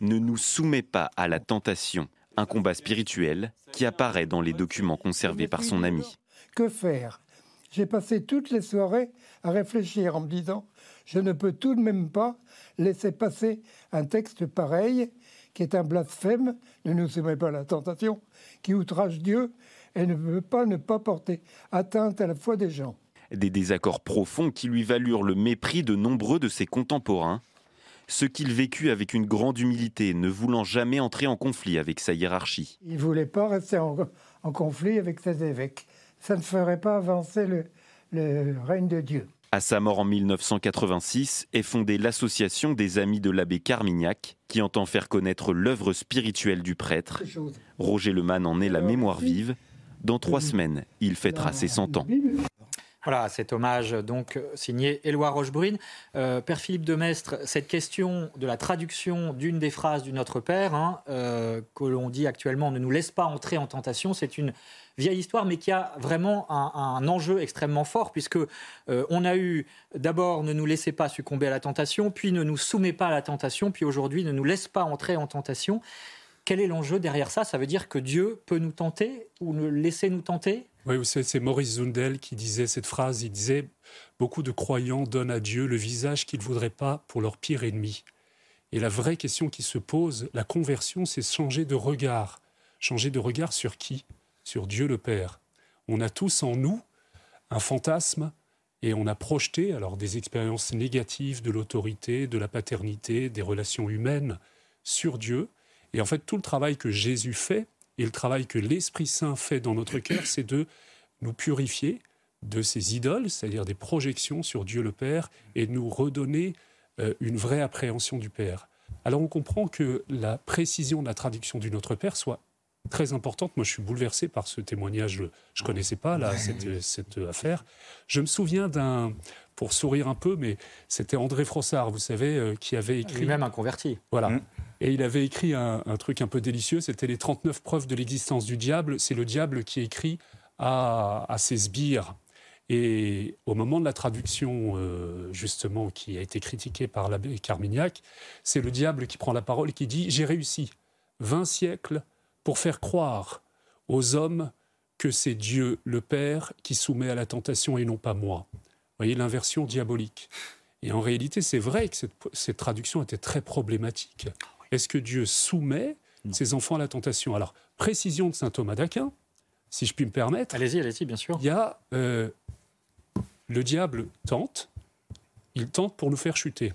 ne nous soumet pas à la tentation, un combat spirituel qui apparaît dans les documents conservés par son ami. Que faire? J'ai passé toutes les soirées à réfléchir en me disant, je ne peux tout de même pas laisser passer un texte pareil, qui est un blasphème, ne nous soumet pas à la tentation, qui outrage Dieu et ne peut pas ne pas porter atteinte à la foi des gens. Des désaccords profonds qui lui valurent le mépris de nombreux de ses contemporains, ce qu'il vécut avec une grande humilité, ne voulant jamais entrer en conflit avec sa hiérarchie. Il ne voulait pas rester en, conflit avec ses évêques. Ça ne ferait pas avancer le, le règne de Dieu. À sa mort en 1986 est fondée l'association des Amis de l'abbé Carmignac, qui entend faire connaître l'œuvre spirituelle du prêtre. Roger Lemann en est la mémoire vive. Dans trois semaines, il fêtera ses 100 ans. Voilà, cet hommage donc signé Éloi Rochebrune. Euh, Père Philippe de Mestre, cette question de la traduction d'une des phrases du Notre Père, hein, euh, que l'on dit actuellement ne nous laisse pas entrer en tentation, c'est une vieille histoire, mais qui a vraiment un, enjeu extrêmement fort, puisque euh, on a eu d'abord ne nous laissez pas succomber à la tentation, puis ne nous soumet pas à la tentation, puis aujourd'hui ne nous laisse pas entrer en tentation. Quel est l'enjeu derrière ça? Ça veut dire que Dieu peut nous tenter ou nous laisser nous tenter? Oui, c'est Maurice Zundel qui disait cette phrase. Il disait Beaucoup de croyants donnent à Dieu le visage qu'ils ne voudraient pas pour leur pire ennemi. Et la vraie question qui se pose, la conversion, c'est changer de regard. Changer de regard sur qui? Sur Dieu le Père. On a tous en nous un fantasme et on a projeté alors des expériences négatives de l'autorité, de la paternité, des relations humaines sur Dieu. Et en fait, tout le travail que Jésus fait, et le travail que l'Esprit Saint fait dans notre cœur, c'est de nous purifier de ces idoles, c'est-à-dire des projections sur Dieu le Père, et de nous redonner euh, une vraie appréhension du Père. Alors on comprend que la précision de la traduction du Notre Père soit très importante. Moi, je suis bouleversé par ce témoignage. Je ne connaissais pas là, cette, cette, affaire. Je me souviens d'un, pour sourire un peu, mais c'était André Frossard, vous savez, euh, qui avait écrit... Lui-même un converti. Voilà. Mmh. Et il avait écrit un, truc un peu délicieux, c'était les 39 preuves de l'existence du diable. C'est le diable qui écrit à, ses sbires. Et au moment de la traduction, euh, justement, qui a été critiquée par l'abbé Carmignac, c'est le diable qui prend la parole et qui dit J'ai réussi 20 siècles pour faire croire aux hommes que c'est Dieu, le Père, qui soumet à la tentation et non pas moi. Vous voyez l'inversion diabolique. Et en réalité, c'est vrai que cette, cette traduction était très problématique. Est-ce que Dieu soumet ses enfants à la tentation? Alors, précision de saint Thomas d'Aquin, si je puis me permettre. Allez-y, allez-y, bien sûr. Il y a euh, le diable tente, il tente pour nous faire chuter.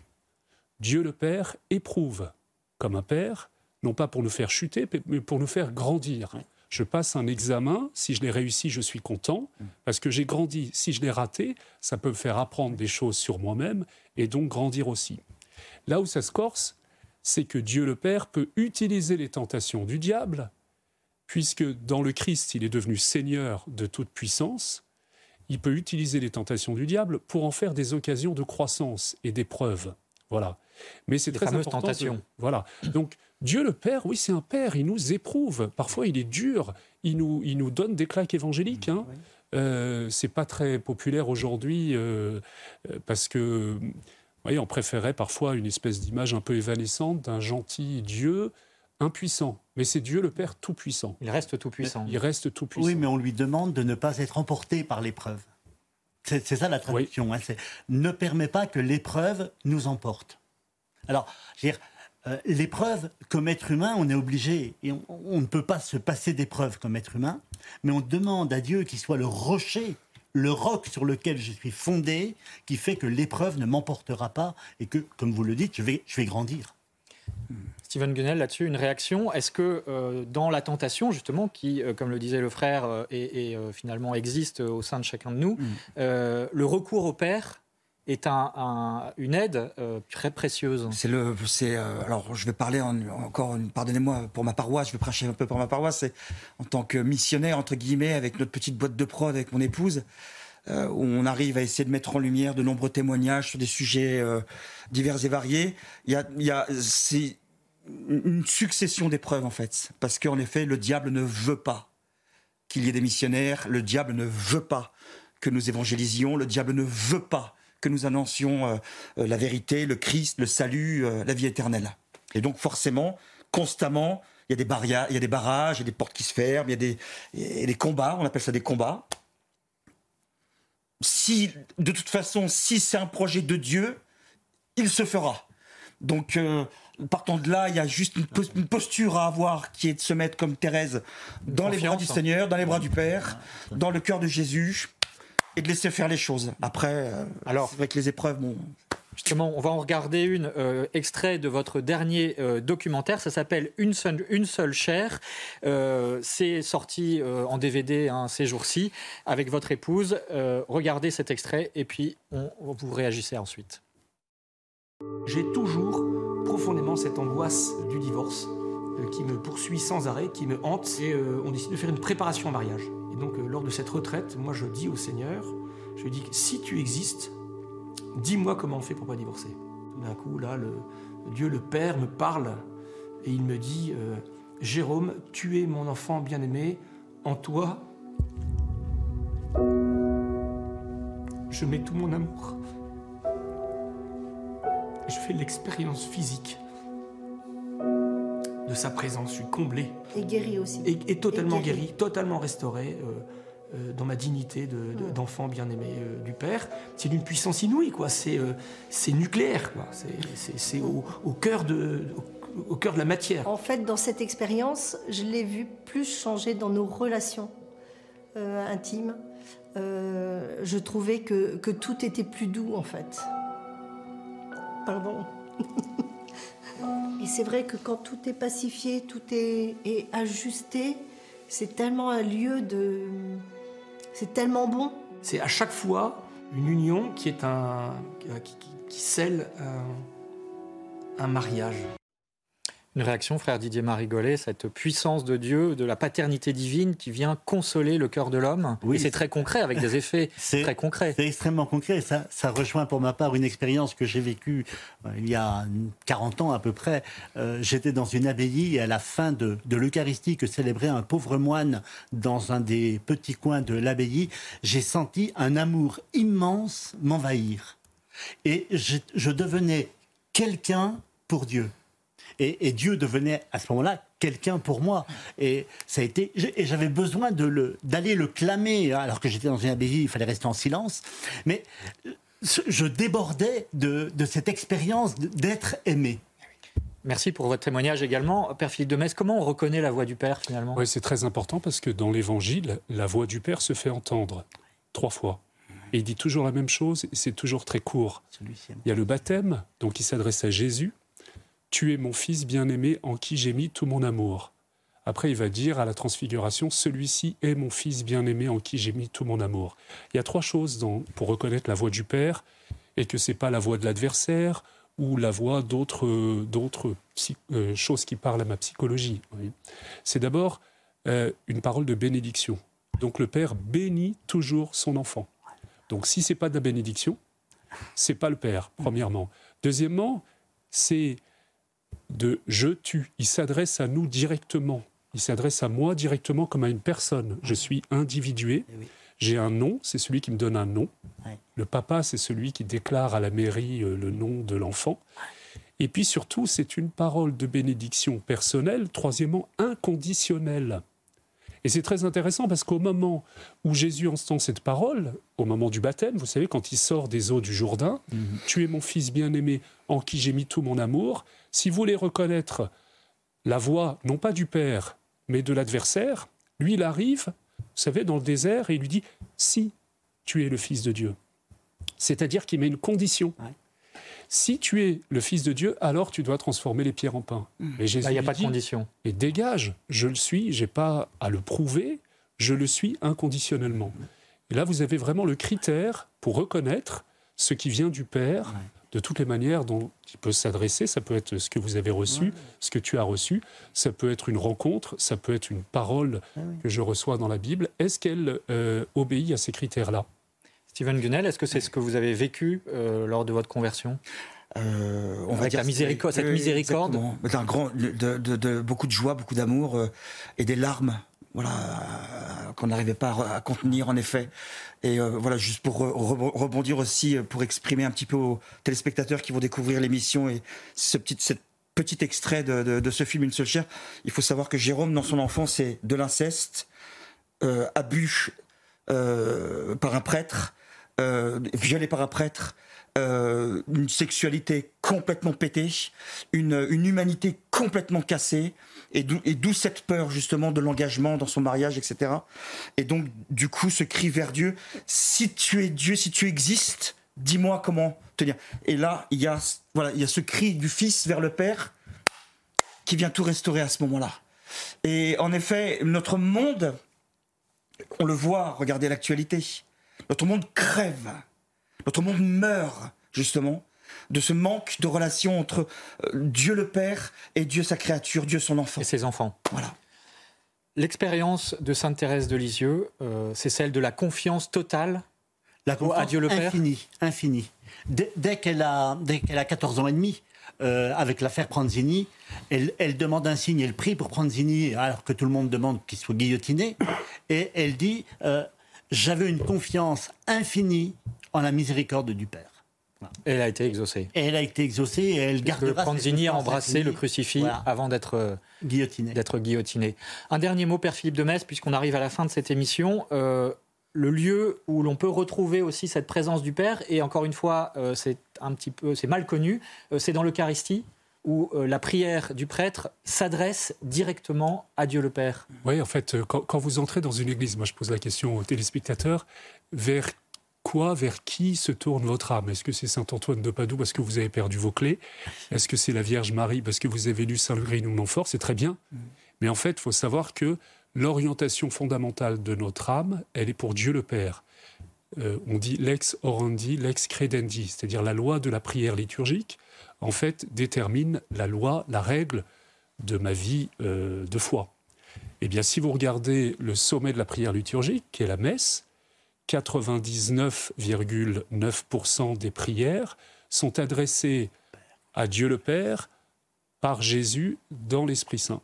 Dieu le Père éprouve comme un père, non pas pour nous faire chuter, mais pour nous faire grandir. Je passe un examen, si je l'ai réussi, je suis content, parce que j'ai grandi. Si je l'ai raté, ça peut me faire apprendre des choses sur moi-même et donc grandir aussi. Là où ça se corse, c'est que Dieu le Père peut utiliser les tentations du diable, puisque dans le Christ, il est devenu Seigneur de toute puissance, il peut utiliser les tentations du diable pour en faire des occasions de croissance et d'épreuve. Voilà. Mais c'est très important. Tentations. Voilà. Donc Dieu le Père, oui, c'est un Père, il nous éprouve. Parfois, il est dur, il nous, il nous donne des claques évangéliques. Hein. Euh, c'est pas très populaire aujourd'hui euh, parce que voyez, on préférait parfois une espèce d'image un peu évanescente d'un gentil Dieu impuissant. Mais c'est Dieu le Père tout-puissant. Il reste tout-puissant. Il reste tout-puissant. Oui, mais on lui demande de ne pas être emporté par l'épreuve. C'est ça la traduction. Hein, ne permet pas que l'épreuve nous emporte. Alors, je veux dire, euh, l'épreuve, comme être humain, on est obligé, et on, ne peut pas se passer d'épreuve comme être humain, mais on demande à Dieu qu'il soit le rocher, le roc sur lequel je suis fondé, qui fait que l'épreuve ne m'emportera pas et que, comme vous le dites, je vais, je vais grandir. Steven Gunnell, là-dessus, une réaction Est-ce que euh, dans la tentation, justement, qui, euh, comme le disait le frère, et, finalement existe au sein de chacun de nous, mm. le recours au Père est un, une aide euh, très précieuse. C'est le, c'est euh, alors je vais parler encore, pardonnez-moi pour ma paroisse, je vais prêcher un peu pour ma paroisse. C'est en tant que missionnaire entre guillemets avec notre petite boîte de prod avec mon épouse, euh, où on arrive à essayer de mettre en lumière de nombreux témoignages sur des sujets divers et variés. Il y a, il y a c'est une succession d'épreuves en fait, parce qu'en effet le diable ne veut pas qu'il y ait des missionnaires, le diable ne veut pas que nous évangélisions, le diable ne veut pas que nous annoncions euh, euh, la vérité, le Christ, le salut, euh, la vie éternelle. Et donc forcément, constamment, il y a des barrières, il y a des barrages, il y a des portes qui se ferment, il y a des, des combats, on appelle ça des combats. Si, de toute façon, si c'est un projet de Dieu, il se fera. Donc, partant de là, il y a juste une, posture à avoir qui est de se mettre comme Thérèse dans les bras du Seigneur, dans les bras du Père, dans le cœur de Jésus, et de laisser faire les choses. Après, euh, alors c'est vrai que les épreuves, bon. Justement, on va en regarder une euh, extrait de votre dernier euh, documentaire. Ça s'appelle Une seule, une seule chair. c'est sorti en DVD hein, ces jours-ci avec votre épouse. regardez cet extrait et puis on, vous réagissez ensuite. J'ai toujours profondément cette angoisse du divorce qui me poursuit sans arrêt, qui me hante. Et on décide de faire une préparation au mariage. Donc, euh, lors de cette retraite, moi, je dis au Seigneur, je lui dis, si tu existes, dis-moi comment on fait pour pas divorcer. Tout d'un coup, là, le, Dieu le Père me parle et il me dit, euh, Jérôme, tu es mon enfant bien-aimé, en toi, je mets tout mon amour. Je fais l'expérience physique de sa présence. Je suis comblé. Et guéri aussi. Et, totalement guéri. totalement restauré. Euh, euh, dans ma dignité d'enfant bien-aimé euh, du Père. C'est d'une puissance inouïe, quoi. C'est c'est nucléaire, quoi. C'est au, au, cœur de, au, cœur de la matière. En fait, dans cette expérience, je l'ai vu plus changer dans nos relations intimes. je trouvais que, que tout était plus doux, en fait. Pardon. Et c'est vrai que quand tout est pacifié, tout est, ajusté, c'est tellement un lieu de... C'est tellement bon. C'est à chaque fois une union qui est un... qui, scelle un mariage. Une réaction, frère Didier Marigolet, cette puissance de Dieu, de la paternité divine qui vient consoler le cœur de l'homme. Oui, c'est très concret, avec des effets très concrets. C'est extrêmement concret. Ça, ça rejoint pour ma part une expérience que j'ai vécue euh, il y a 40 ans à peu près. Euh, j'étais dans une abbaye et à la fin de, de l'Eucharistie que célébrait un pauvre moine dans un des petits coins de l'abbaye, j'ai senti un amour immense m'envahir. Et je, je devenais quelqu'un pour Dieu et, Dieu devenait à ce moment-là quelqu'un pour moi. Et ça a été, et j'avais besoin de le, d'aller le clamer, alors que j'étais dans une abbaye, il fallait rester en silence. Mais je débordais de, cette expérience d'être aimé. Merci pour votre témoignage également. Père Philippe de Metz, comment on reconnaît la voix du Père finalement? Oui, c'est très important parce que dans l'Évangile, la voix du Père se fait entendre trois fois. Et il dit toujours la même chose, et c'est toujours très court. Il y a le baptême, donc il s'adresse à Jésus, tu es mon fils bien-aimé en qui j'ai mis tout mon amour. Après, il va dire à la transfiguration, celui-ci est mon fils bien-aimé en qui j'ai mis tout mon amour. Il y a trois choses pour reconnaître la voix du Père, et que ce n'est pas la voix de l'adversaire ou la voix d'autres, euh, choses qui parlent à ma psychologie. C'est d'abord euh, une parole de bénédiction. Donc le Père bénit toujours son enfant. Donc si c'est pas de la bénédiction, c'est pas le Père, premièrement. Deuxièmement, c'est de je tue. Il s'adresse à nous directement. Il s'adresse à moi directement comme à une personne. Je suis individué. Eh J'ai un nom, c'est celui qui me donne un nom. Le papa, c'est celui qui déclare à la mairie euh, le nom de l'enfant. Et puis surtout, c'est une parole de bénédiction personnelle, troisièmement, inconditionnelle. Et c'est très intéressant parce qu'au moment où Jésus entend cette parole, au moment du baptême, vous savez, quand il sort des eaux du Jourdain, Mhm. Tu es mon fils bien-aimé en qui j'ai mis tout mon amour, si vous voulez reconnaître la voix, non pas du Père, mais de l'adversaire, lui, il arrive, vous savez, dans le désert et il lui dit Si tu es le Fils de Dieu. C'est-à-dire qu'il met une condition. Si tu es le Fils de Dieu, alors tu dois transformer les pierres en pain. Mais Jésus Là, il n'y a pas de dit, condition. Et dégage, je le suis, j'ai pas à le prouver, je le suis inconditionnellement. Et là, vous avez vraiment le critère pour reconnaître ce qui vient du Père, de toutes les manières dont il peut s'adresser. Ça peut être ce que vous avez reçu, ce que tu as reçu. Ça peut être une rencontre, ça peut être une parole que je reçois dans la Bible. Est-ce qu'elle euh, obéit à ces critères-là? Steven Gunnell, est-ce que c'est ce que vous avez vécu euh, lors de votre conversion? Euh, on va dire la miséricorde, cette miséricorde. D'un grand, de, de- de- beaucoup de joie, beaucoup d'amour euh, et des larmes, voilà, qu'on n'arrivait pas à, à contenir en effet. Et voilà, juste pour re- re- rebondir aussi, pour exprimer un petit peu aux téléspectateurs qui vont découvrir l'émission et ce petit, cette petit extrait de, de- de ce film Une seule chair. Il faut savoir que Jérôme, dans son enfance, c'est de l'inceste, euh, abus euh, par un prêtre, euh, violé par un prêtre, euh, une sexualité complètement pétée, une, une humanité complètement cassée, et d'où et d'où cette peur justement de l'engagement dans son mariage, etc. Et donc, du coup, ce cri vers Dieu, si tu es Dieu, si tu existes, dis-moi comment tenir. Et là, il y a, voilà, il y a ce cri du Fils vers le Père qui vient tout restaurer à ce moment-là. Et en effet, notre monde, on le voit, regardez l'actualité, notre monde crève, notre monde meurt, justement, de ce manque de relation entre euh, Dieu le Père et Dieu sa créature, Dieu son enfant. Et ses enfants. Voilà. L'expérience de Sainte Thérèse de Lisieux, euh, c'est celle de la confiance totale La à Dieu le Père. Infini, infini. Dès, dès qu'elle a, dès qu'elle a 14 ans et demi, euh, avec l'affaire Pranzini, elle, elle demande un signe, elle prie pour Pranzini, alors que tout le monde demande qu'il soit guillotiné. Et elle dit euh, J'avais une confiance infinie en la miséricorde du Père. Et elle a été exaucée. Et elle a été exaucée et elle que gardera. cette Pranzini a embrassé le crucifix Voilà. avant d'être euh, guillotiné. d'être guillotiné. Un dernier mot, Père Philippe de Metz, puisqu'on arrive à la fin de cette émission. Euh, le lieu où l'on peut retrouver aussi cette présence du Père, et encore une fois, euh, c'est un petit peu, c'est mal connu, euh, c'est dans l'Eucharistie où euh, la prière du prêtre s'adresse directement à Dieu le Père. Oui, en fait, euh, quand, quand vous entrez dans une église, moi je pose la question aux téléspectateurs, vers quoi, vers qui se tourne votre âme? Est-ce que c'est Saint Antoine de Padoue parce que vous avez perdu vos clés? Est-ce que c'est la Vierge Marie parce que vous avez lu Saint Lugrin ou Montfort C'est très bien. Mais en fait, il faut savoir que l'orientation fondamentale de notre âme, elle est pour Dieu le Père. Euh, on dit lex orandi, lex credendi, c'est-à-dire la loi de la prière liturgique, en fait, détermine la loi, la règle de ma vie euh, de foi. Eh bien, si vous regardez le sommet de la prière liturgique, qui est la messe, 99,9% des prières sont adressées à Dieu le Père par Jésus dans l'Esprit Saint.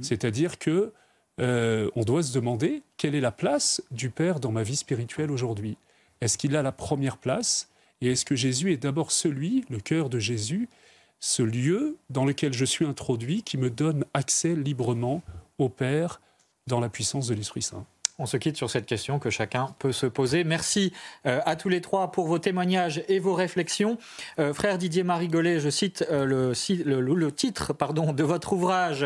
C'est-à-dire que euh, on doit se demander quelle est la place du Père dans ma vie spirituelle aujourd'hui. Est-ce qu'il a la première place? Et est-ce que Jésus est d'abord celui, le cœur de Jésus, ce lieu dans lequel je suis introduit qui me donne accès librement au Père dans la puissance de l'Esprit Saint? On se quitte sur cette question que chacun peut se poser. Merci euh, à tous les trois pour vos témoignages et vos réflexions. Euh, frère Didier Marigolet, je cite euh, le, titre pardon, de votre ouvrage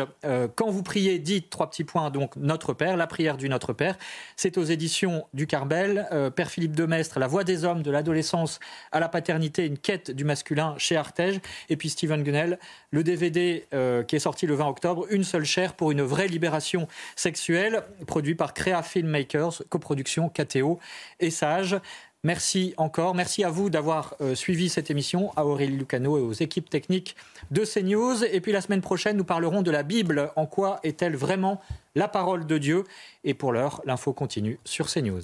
Quand vous priez, dites trois petits points, donc Notre Père, la prière du Notre Père. C'est aux éditions du Carbel. Père Philippe Demestre, La voix des hommes de l'adolescence à la paternité, une quête du masculin chez Artege. Et puis Steven Gunnell, le DVD qui est sorti le 20 octobre, Une seule chair pour une vraie libération sexuelle, produit par Crea Filmmakers, coproduction KTO et Sage. Merci encore. Merci à vous d'avoir euh, suivi cette émission, à Aurélie Lucano et aux équipes techniques de CNews. Et puis la semaine prochaine, nous parlerons de la Bible. En quoi est-elle vraiment la parole de Dieu? Et pour l'heure, l'info continue sur CNews.